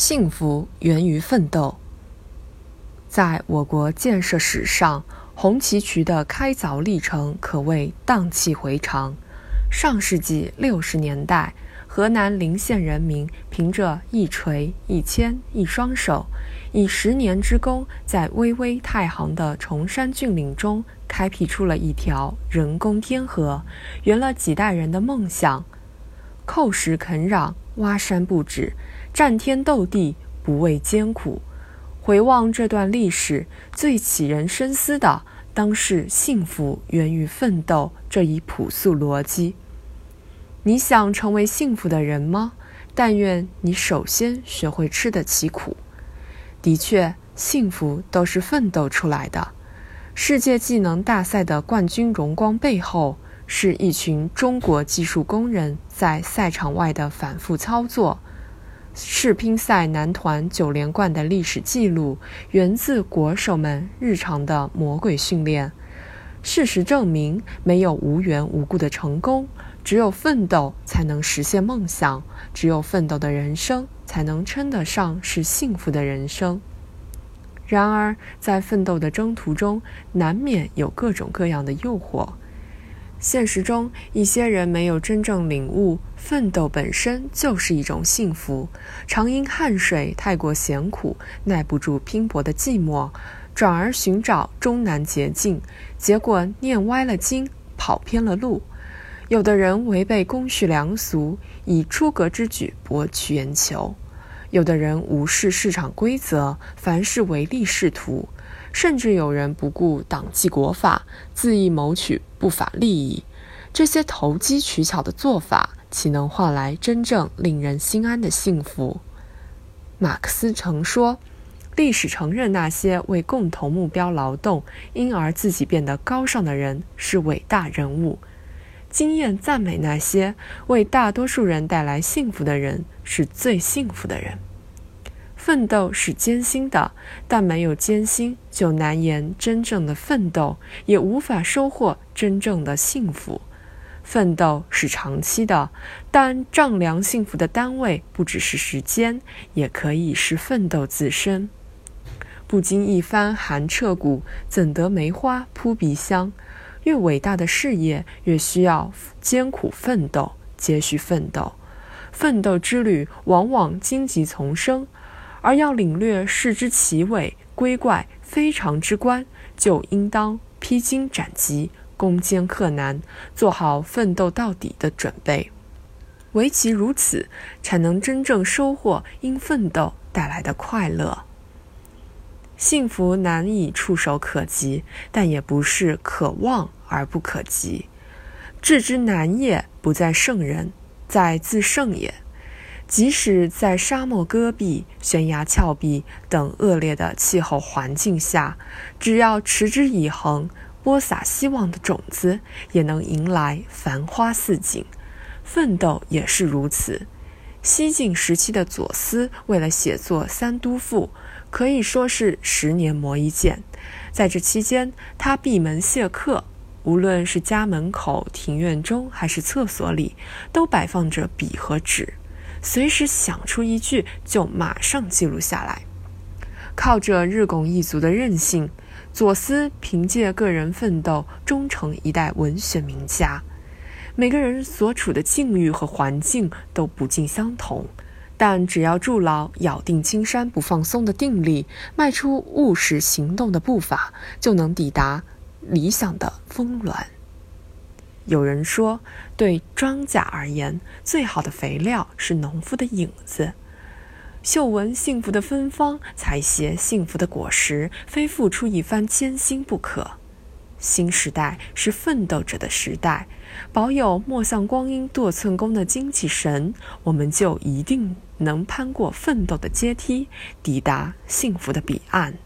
幸福源于奋斗。在我国建设史上，红旗渠的开凿历程可谓荡气回肠。上世纪六十年代，河南陵县人民凭着一锤、一铅、一双手，以十年之功，在巍巍太行的崇山峻岭中开辟出了一条人工天河，圆了几代人的梦想。叩石垦壤，挖山不止，战天斗地，不畏艰苦。回望这段历史，最启人深思的，当是“幸福源于奋斗”这一朴素逻辑。你想成为幸福的人吗？但愿你首先学会吃得起苦。的确，幸福都是奋斗出来的。世界技能大赛的冠军荣光背后。是一群中国技术工人在赛场外的反复操作。世乒赛男团九连冠的历史记录，源自国手们日常的魔鬼训练。事实证明，没有无缘无故的成功，只有奋斗才能实现梦想，只有奋斗的人生才能称得上是幸福的人生。然而，在奋斗的征途中，难免有各种各样的诱惑。现实中，一些人没有真正领悟，奋斗本身就是一种幸福。常因汗水太过咸苦，耐不住拼搏的寂寞，转而寻找终南捷径，结果念歪了经，跑偏了路。有的人违背公序良俗，以出格之举博取眼球；有的人无视市场规则，凡事唯利是图。甚至有人不顾党纪国法，恣意谋取不法利益，这些投机取巧的做法，岂能换来真正令人心安的幸福？马克思曾说：“历史承认那些为共同目标劳动，因而自己变得高尚的人是伟大人物；经验赞美那些为大多数人带来幸福的人是最幸福的人。”奋斗是艰辛的，但没有艰辛，就难言真正的奋斗，也无法收获真正的幸福。奋斗是长期的，但丈量幸福的单位不只是时间，也可以是奋斗自身。不经一番寒彻骨，怎得梅花扑鼻香？越伟大的事业，越需要艰苦奋斗，接续奋斗。奋斗之旅往往荆棘丛生。而要领略事之奇伟、归怪、非常之观，就应当披荆斩棘、攻坚克难，做好奋斗到底的准备。唯其如此，才能真正收获因奋斗带来的快乐。幸福难以触手可及，但也不是可望而不可及。致之难也，不在圣人，在自胜也。即使在沙漠戈壁、悬崖峭壁等恶劣的气候环境下，只要持之以恒，播撒希望的种子，也能迎来繁花似锦。奋斗也是如此。西晋时期的左思，为了写作《三都赋》，可以说是十年磨一剑。在这期间，他闭门谢客，无论是家门口、庭院中，还是厕所里，都摆放着笔和纸。随时想出一句，就马上记录下来。靠着日拱一卒的韧性，左思凭借个人奋斗，终成一代文学名家。每个人所处的境遇和环境都不尽相同，但只要筑牢咬定青山不放松的定力，迈出务实行动的步伐，就能抵达理想的峰峦。有人说，对庄稼而言，最好的肥料是农夫的影子。嗅闻幸福的芬芳，采撷幸福的果实，非付出一番艰辛不可。新时代是奋斗者的时代，保有莫向光阴度寸功的精气神，我们就一定能攀过奋斗的阶梯，抵达幸福的彼岸。